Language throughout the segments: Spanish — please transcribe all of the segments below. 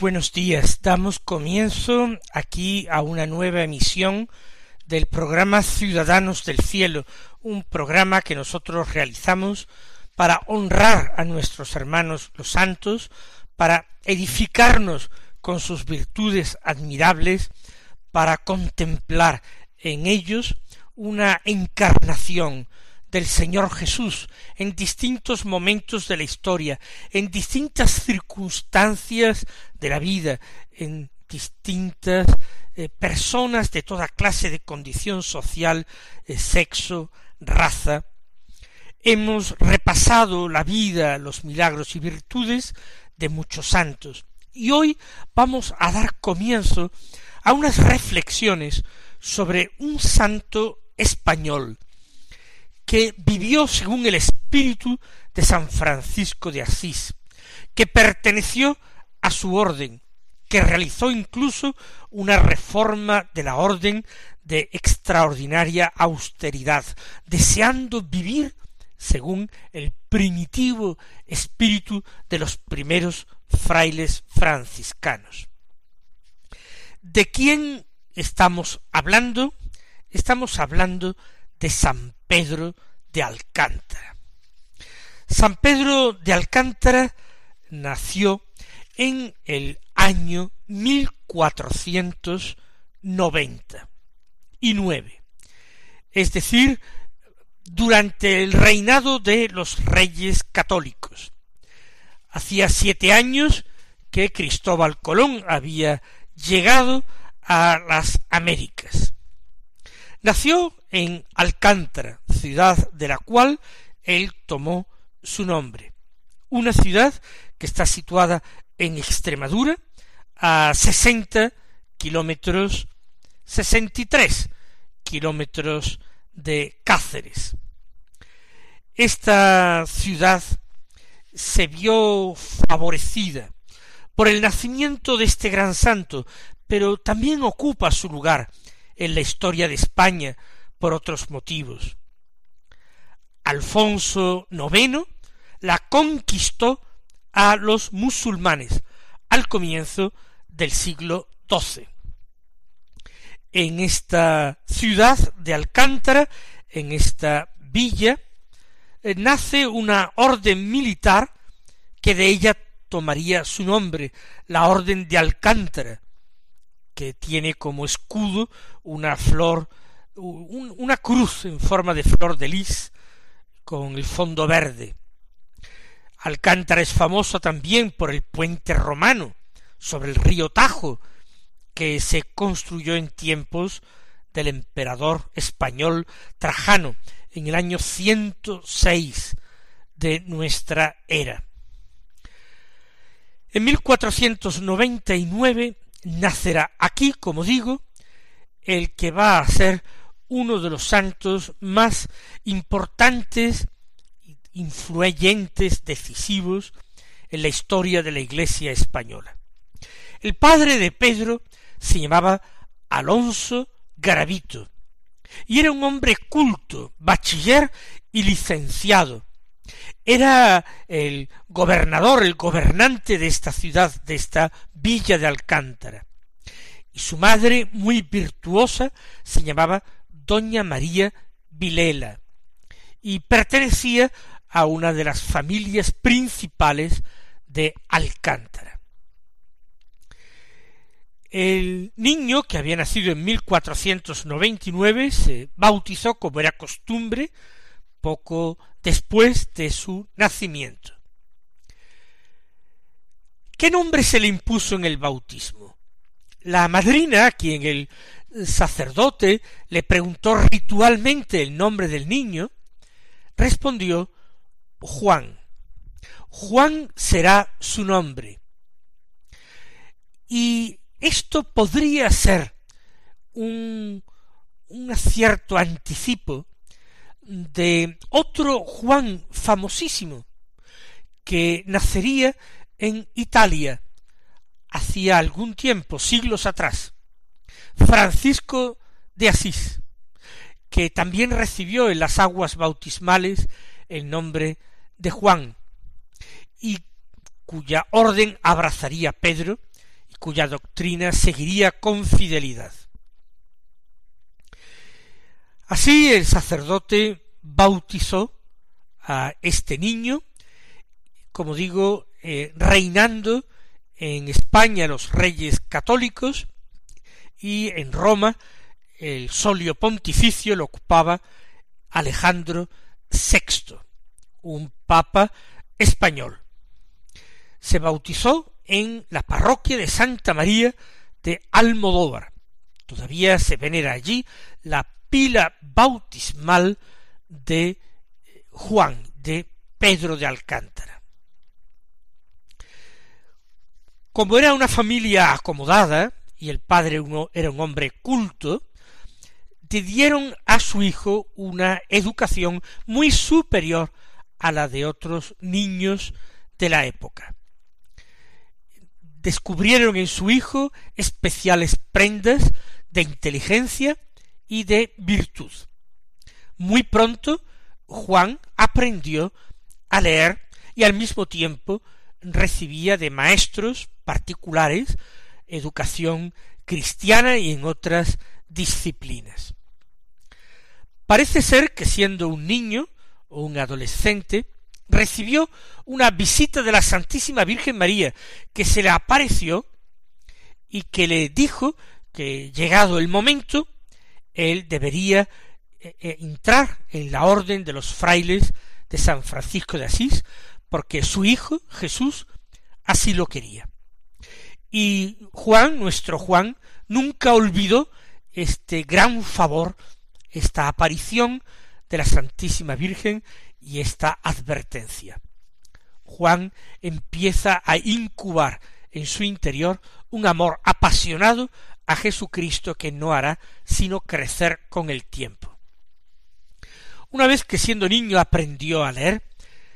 Buenos días. Damos comienzo aquí a una nueva emisión del programa Ciudadanos del Cielo, un programa que nosotros realizamos para honrar a nuestros hermanos los santos, para edificarnos con sus virtudes admirables, para contemplar en ellos una encarnación del Señor Jesús en distintos momentos de la historia, en distintas circunstancias de la vida, en distintas eh, personas de toda clase de condición social, eh, sexo, raza. Hemos repasado la vida, los milagros y virtudes de muchos santos, y hoy vamos a dar comienzo a unas reflexiones sobre un santo español, que vivió según el espíritu de San Francisco de Asís, que perteneció a su orden, que realizó incluso una reforma de la orden de extraordinaria austeridad, deseando vivir según el primitivo espíritu de los primeros frailes franciscanos. ¿De quién estamos hablando? Estamos hablando de San Pedro de Alcántara. San Pedro de Alcántara nació en el año mil cuatrocientos noventa y nueve, es decir, durante el reinado de los reyes católicos. Hacía siete años que Cristóbal Colón había llegado a las Américas. Nació en Alcántara, ciudad de la cual él tomó su nombre. Una ciudad que está situada en Extremadura, a sesenta kilómetros, sesenta y tres kilómetros de Cáceres. Esta ciudad se vio favorecida por el nacimiento de este gran santo, pero también ocupa su lugar en la historia de España por otros motivos. Alfonso IX la conquistó a los musulmanes al comienzo del siglo XII. En esta ciudad de Alcántara, en esta villa, eh, nace una orden militar que de ella tomaría su nombre, la Orden de Alcántara, que tiene como escudo una flor, una cruz en forma de flor de lis con el fondo verde. Alcántara es famoso también por el puente romano sobre el río Tajo, que se construyó en tiempos del emperador español Trajano en el año ciento seis de nuestra era. En 1499 nacerá aquí, como digo, el que va a ser uno de los santos más importantes, influyentes, decisivos en la historia de la Iglesia española. El padre de Pedro se llamaba Alonso Garavito, y era un hombre culto, bachiller y licenciado, era el gobernador, el gobernante de esta ciudad, de esta villa de Alcántara. Y su madre, muy virtuosa, se llamaba Doña María Vilela, y pertenecía a una de las familias principales de Alcántara. El niño, que había nacido en 1499, se bautizó, como era costumbre, poco después de su nacimiento. ¿Qué nombre se le impuso en el bautismo? La madrina, a quien el sacerdote le preguntó ritualmente el nombre del niño, respondió Juan. Juan será su nombre. Y esto podría ser un, un cierto anticipo de otro Juan famosísimo que nacería en Italia hacía algún tiempo, siglos atrás, Francisco de Asís, que también recibió en las aguas bautismales el nombre de Juan, y cuya orden abrazaría Pedro y cuya doctrina seguiría con fidelidad. Así el sacerdote bautizó a este niño, como digo, eh, reinando en España los reyes católicos y en Roma el solio pontificio lo ocupaba Alejandro VI, un papa español. Se bautizó en la parroquia de Santa María de Almodóvar. Todavía se venera allí la pila bautismal de Juan, de Pedro de Alcántara. Como era una familia acomodada, y el padre era un hombre culto, le dieron a su hijo una educación muy superior a la de otros niños de la época. Descubrieron en su hijo especiales prendas de inteligencia y de virtud. Muy pronto Juan aprendió a leer y al mismo tiempo recibía de maestros particulares educación cristiana y en otras disciplinas. Parece ser que siendo un niño o un adolescente, recibió una visita de la Santísima Virgen María, que se le apareció y que le dijo que llegado el momento, él debería eh, eh, entrar en la orden de los frailes de San Francisco de Asís, porque su hijo, Jesús, así lo quería. Y Juan, nuestro Juan, nunca olvidó este gran favor, esta aparición de la Santísima Virgen y esta advertencia. Juan empieza a incubar en su interior un amor apasionado a Jesucristo que no hará sino crecer con el tiempo. Una vez que siendo niño aprendió a leer,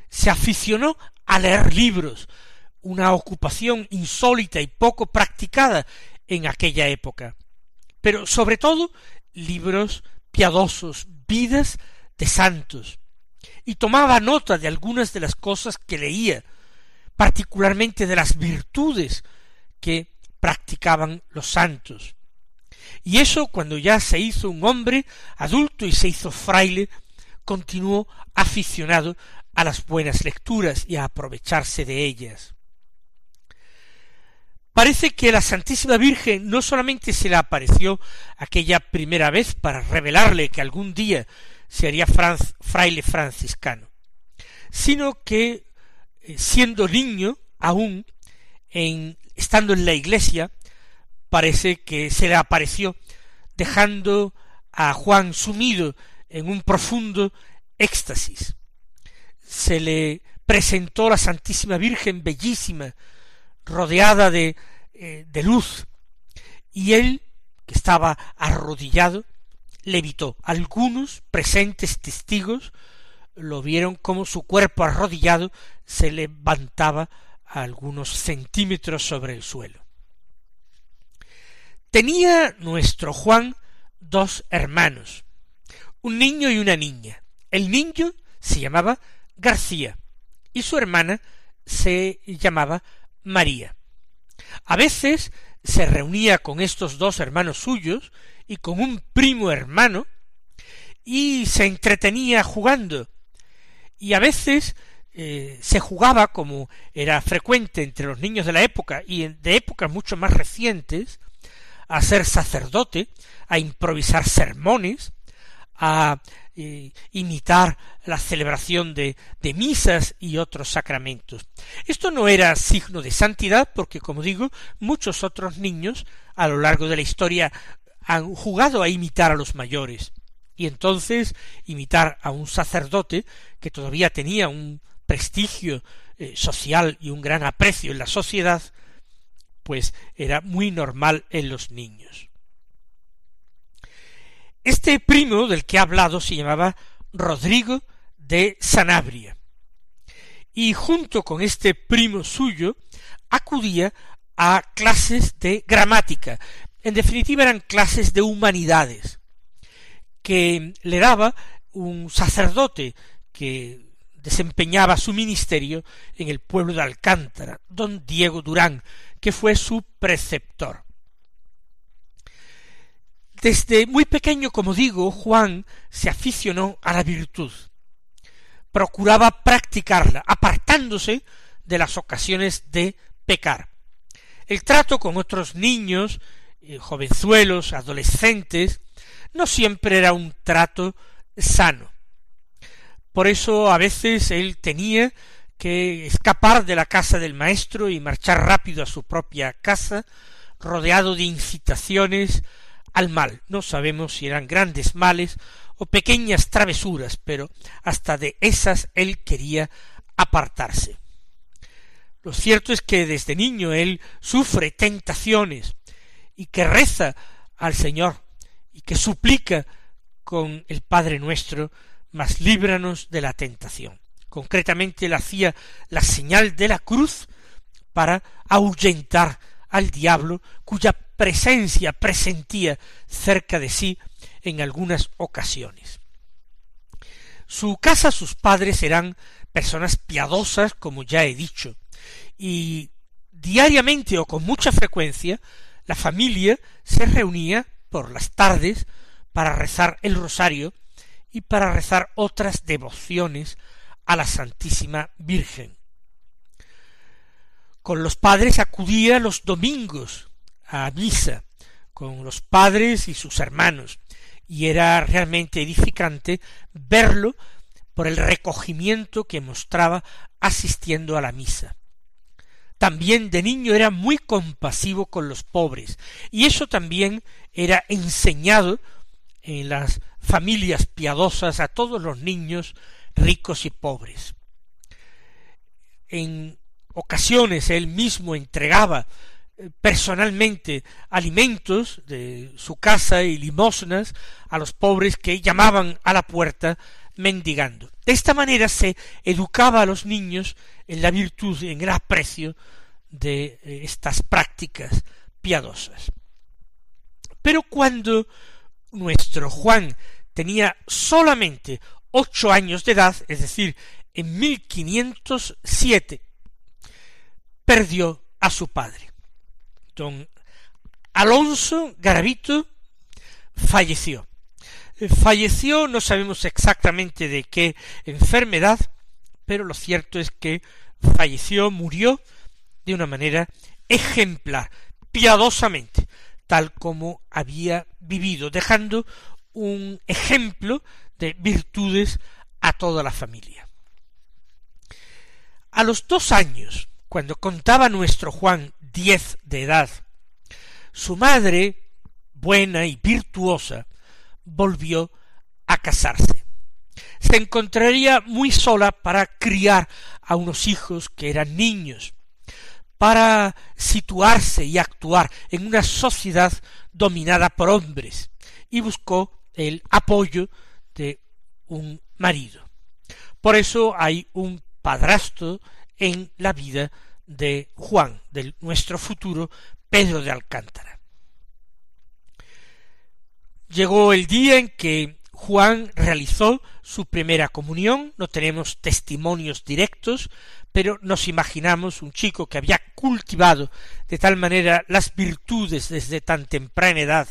se aficionó a leer libros, una ocupación insólita y poco practicada en aquella época, pero sobre todo libros piadosos, vidas de santos, y tomaba nota de algunas de las cosas que leía, particularmente de las virtudes que practicaban los santos. Y eso cuando ya se hizo un hombre adulto y se hizo fraile, continuó aficionado a las buenas lecturas y a aprovecharse de ellas. Parece que la Santísima Virgen no solamente se le apareció aquella primera vez para revelarle que algún día sería fraile franciscano, sino que eh, siendo niño aún en estando en la iglesia parece que se le apareció dejando a Juan sumido en un profundo éxtasis. Se le presentó la Santísima Virgen bellísima, rodeada de, eh, de luz, y él, que estaba arrodillado, levitó. Algunos presentes testigos lo vieron como su cuerpo arrodillado se levantaba a algunos centímetros sobre el suelo. Tenía nuestro Juan dos hermanos, un niño y una niña. El niño se llamaba García y su hermana se llamaba María. A veces se reunía con estos dos hermanos suyos y con un primo hermano y se entretenía jugando y a veces eh, se jugaba como era frecuente entre los niños de la época y de épocas mucho más recientes a ser sacerdote, a improvisar sermones, a eh, imitar la celebración de, de misas y otros sacramentos. Esto no era signo de santidad porque, como digo, muchos otros niños a lo largo de la historia han jugado a imitar a los mayores y entonces imitar a un sacerdote que todavía tenía un prestigio eh, social y un gran aprecio en la sociedad, pues era muy normal en los niños. Este primo del que he hablado se llamaba Rodrigo de Sanabria, y junto con este primo suyo acudía a clases de gramática, en definitiva eran clases de humanidades, que le daba un sacerdote que desempeñaba su ministerio en el pueblo de Alcántara, don Diego Durán, que fue su preceptor. Desde muy pequeño, como digo, Juan se aficionó a la virtud. Procuraba practicarla, apartándose de las ocasiones de pecar. El trato con otros niños, eh, jovenzuelos, adolescentes, no siempre era un trato sano. Por eso a veces él tenía que escapar de la casa del maestro y marchar rápido a su propia casa, rodeado de incitaciones al mal. No sabemos si eran grandes males o pequeñas travesuras, pero hasta de esas él quería apartarse. Lo cierto es que desde niño él sufre tentaciones y que reza al Señor y que suplica con el Padre nuestro, mas líbranos de la tentación. Concretamente él hacía la señal de la cruz para ahuyentar al diablo cuya presencia presentía cerca de sí en algunas ocasiones. Su casa, sus padres eran personas piadosas, como ya he dicho, y diariamente o con mucha frecuencia la familia se reunía por las tardes para rezar el rosario y para rezar otras devociones a la Santísima Virgen. Con los padres acudía los domingos a misa, con los padres y sus hermanos, y era realmente edificante verlo por el recogimiento que mostraba asistiendo a la misa. También de niño era muy compasivo con los pobres, y eso también era enseñado en las familias piadosas a todos los niños ricos y pobres. En ocasiones él mismo entregaba personalmente alimentos de su casa y limosnas a los pobres que llamaban a la puerta mendigando. De esta manera se educaba a los niños en la virtud, en el aprecio de eh, estas prácticas piadosas. Pero cuando nuestro Juan tenía solamente ocho años de edad, es decir, en 1507, perdió a su padre. Don Alonso Garavito falleció. Falleció, no sabemos exactamente de qué enfermedad, pero lo cierto es que falleció, murió de una manera ejemplar, piadosamente, tal como había vivido, dejando un ejemplo de virtudes a toda la familia. A los dos años, cuando contaba nuestro Juan diez de edad, su madre, buena y virtuosa, volvió a casarse. Se encontraría muy sola para criar a unos hijos que eran niños, para situarse y actuar en una sociedad dominada por hombres, y buscó el apoyo de un marido. Por eso hay un padrastro en la vida de Juan, de nuestro futuro Pedro de Alcántara. Llegó el día en que Juan realizó su primera comunión, no tenemos testimonios directos, pero nos imaginamos un chico que había cultivado de tal manera las virtudes desde tan temprana edad,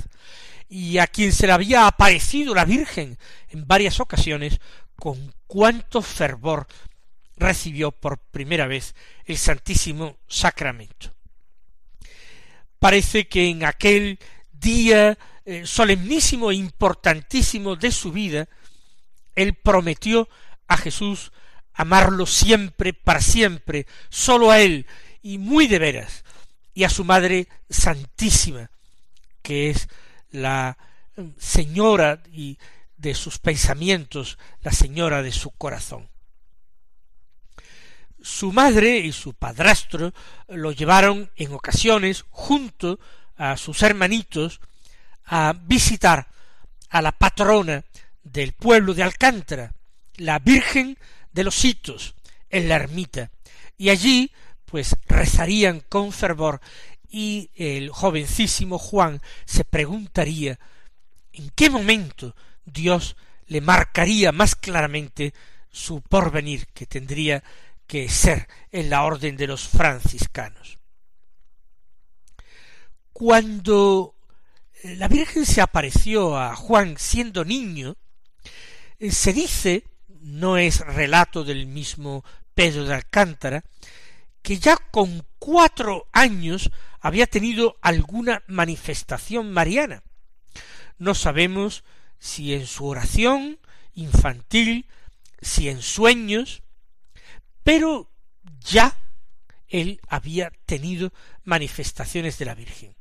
y a quien se le había aparecido la Virgen en varias ocasiones, con cuánto fervor recibió por primera vez el Santísimo Sacramento. Parece que en aquel día eh, solemnísimo e importantísimo de su vida, Él prometió a Jesús amarlo siempre, para siempre, sólo a Él, y muy de veras, y a su Madre Santísima, que es la mm, señora y de sus pensamientos, la señora de su corazón. Su madre y su padrastro lo llevaron en ocasiones junto a sus hermanitos a visitar a la patrona del pueblo de Alcántara, la Virgen de los Hitos, en la ermita, y allí pues rezarían con fervor y el jovencísimo Juan se preguntaría en qué momento Dios le marcaría más claramente su porvenir que tendría que ser en la orden de los franciscanos. Cuando la Virgen se apareció a Juan siendo niño, eh, se dice, no es relato del mismo Pedro de Alcántara, que ya con cuatro años había tenido alguna manifestación mariana. No sabemos si en su oración infantil, si en sueños, pero ya él había tenido manifestaciones de la Virgen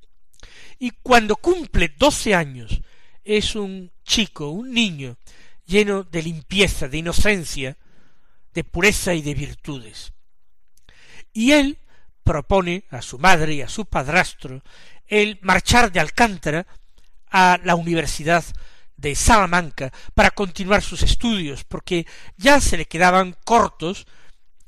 y cuando cumple doce años es un chico, un niño, lleno de limpieza, de inocencia, de pureza y de virtudes. Y él propone a su madre y a su padrastro el marchar de Alcántara a la Universidad de Salamanca para continuar sus estudios, porque ya se le quedaban cortos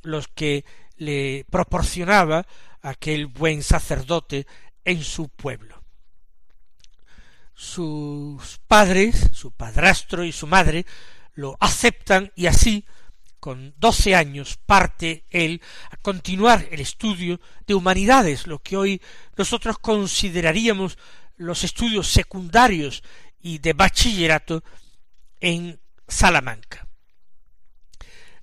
los que le proporcionaba aquel buen sacerdote en su pueblo sus padres, su padrastro y su madre, lo aceptan y así, con doce años, parte él a continuar el estudio de humanidades, lo que hoy nosotros consideraríamos los estudios secundarios y de bachillerato en Salamanca.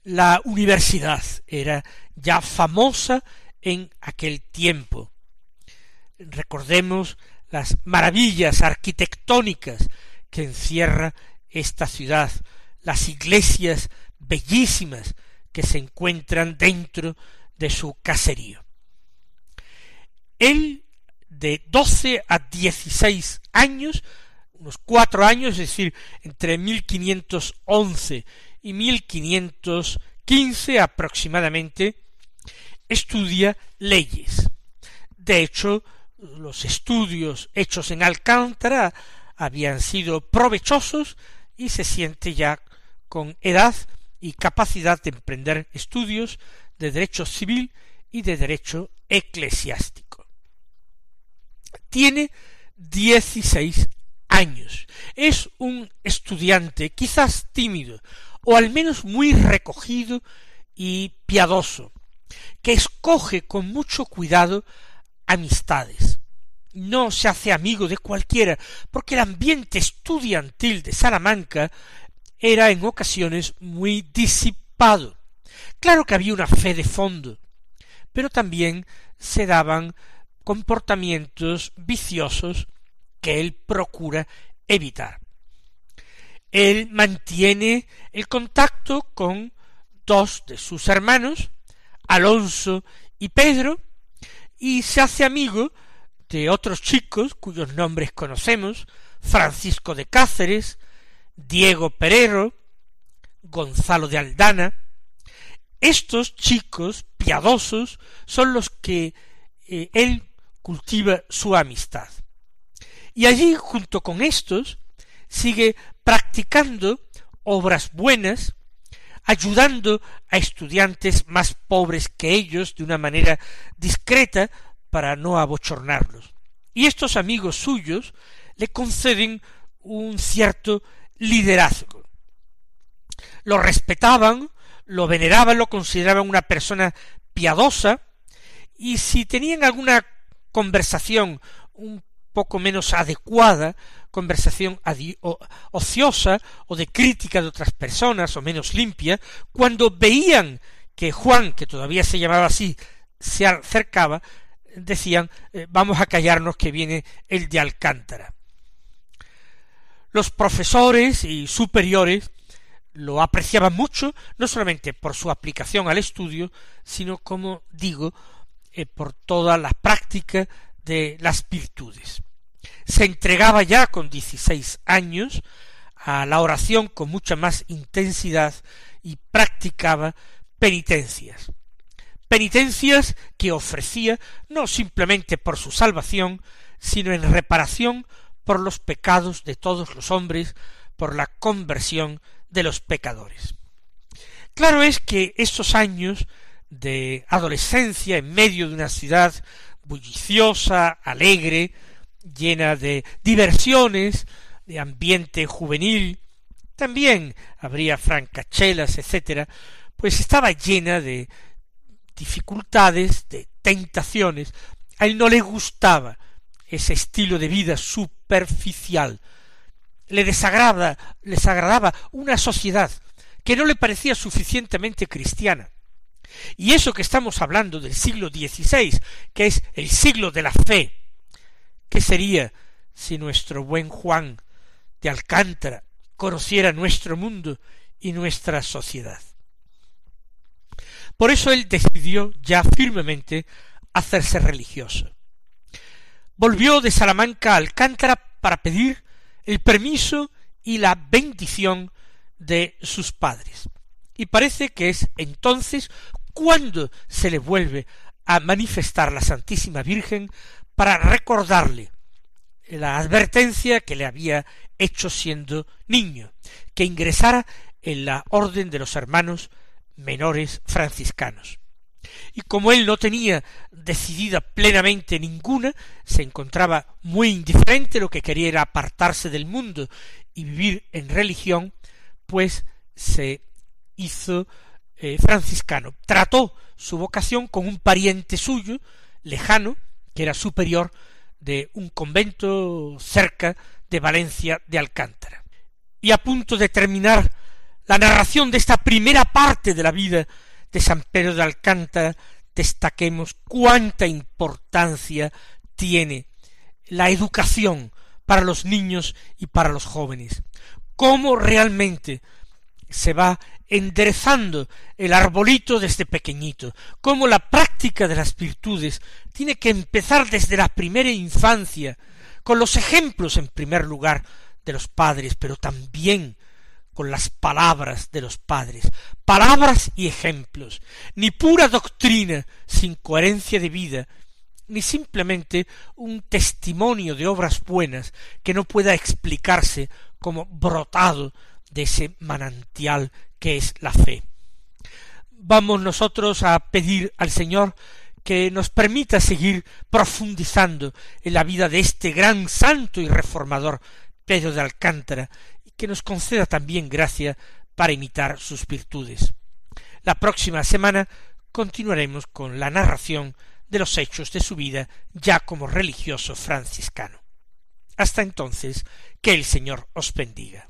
La universidad era ya famosa en aquel tiempo. Recordemos las maravillas arquitectónicas que encierra esta ciudad, las iglesias bellísimas que se encuentran dentro de su caserío. Él, de doce a dieciséis años, unos cuatro años, es decir, entre 1511 y 1515 aproximadamente, estudia leyes. De hecho, los estudios hechos en Alcántara habían sido provechosos y se siente ya con edad y capacidad de emprender estudios de derecho civil y de derecho eclesiástico. Tiene dieciséis años. Es un estudiante quizás tímido, o al menos muy recogido y piadoso, que escoge con mucho cuidado amistades. No se hace amigo de cualquiera, porque el ambiente estudiantil de Salamanca era en ocasiones muy disipado. Claro que había una fe de fondo, pero también se daban comportamientos viciosos que él procura evitar. Él mantiene el contacto con dos de sus hermanos, Alonso y Pedro, y se hace amigo de otros chicos cuyos nombres conocemos, Francisco de Cáceres, Diego Perero, Gonzalo de Aldana. Estos chicos piadosos son los que eh, él cultiva su amistad. Y allí, junto con estos, sigue practicando obras buenas, ayudando a estudiantes más pobres que ellos de una manera discreta para no abochornarlos. Y estos amigos suyos le conceden un cierto liderazgo. Lo respetaban, lo veneraban, lo consideraban una persona piadosa, y si tenían alguna conversación un poco menos adecuada, conversación ociosa o de crítica de otras personas o menos limpia, cuando veían que Juan, que todavía se llamaba así, se acercaba, decían eh, vamos a callarnos que viene el de Alcántara. Los profesores y superiores lo apreciaba mucho, no solamente por su aplicación al estudio, sino, como digo, eh, por toda la práctica de las virtudes. Se entregaba ya con dieciséis años a la oración con mucha más intensidad y practicaba penitencias. Penitencias que ofrecía no simplemente por su salvación, sino en reparación por los pecados de todos los hombres, por la conversión de los pecadores. Claro es que estos años de adolescencia en medio de una ciudad bulliciosa, alegre, llena de diversiones, de ambiente juvenil, también habría francachelas, etcétera, pues estaba llena de dificultades, de tentaciones. A él no le gustaba ese estilo de vida superficial. Le desagrada, les agradaba una sociedad que no le parecía suficientemente cristiana. Y eso que estamos hablando del siglo XVI, que es el siglo de la fe, ¿qué sería si nuestro buen Juan de Alcántara conociera nuestro mundo y nuestra sociedad? Por eso él decidió ya firmemente hacerse religioso. Volvió de Salamanca a Alcántara para pedir el permiso y la bendición de sus padres. Y parece que es entonces cuando se le vuelve a manifestar la Santísima Virgen para recordarle la advertencia que le había hecho siendo niño, que ingresara en la orden de los hermanos menores franciscanos. Y como él no tenía decidida plenamente ninguna, se encontraba muy indiferente, lo que quería era apartarse del mundo y vivir en religión, pues se hizo eh, franciscano. Trató su vocación con un pariente suyo, lejano, que era superior de un convento cerca de Valencia de Alcántara. Y a punto de terminar la narración de esta primera parte de la vida de San Pedro de Alcántara, destaquemos cuánta importancia tiene la educación para los niños y para los jóvenes, cómo realmente se va enderezando el arbolito desde pequeñito, cómo la práctica de las virtudes tiene que empezar desde la primera infancia, con los ejemplos en primer lugar de los padres, pero también con las palabras de los padres, palabras y ejemplos, ni pura doctrina sin coherencia de vida, ni simplemente un testimonio de obras buenas que no pueda explicarse como brotado de ese manantial que es la fe. Vamos nosotros a pedir al Señor que nos permita seguir profundizando en la vida de este gran santo y reformador Pedro de Alcántara, que nos conceda también gracia para imitar sus virtudes. La próxima semana continuaremos con la narración de los hechos de su vida ya como religioso franciscano. Hasta entonces, que el Señor os bendiga.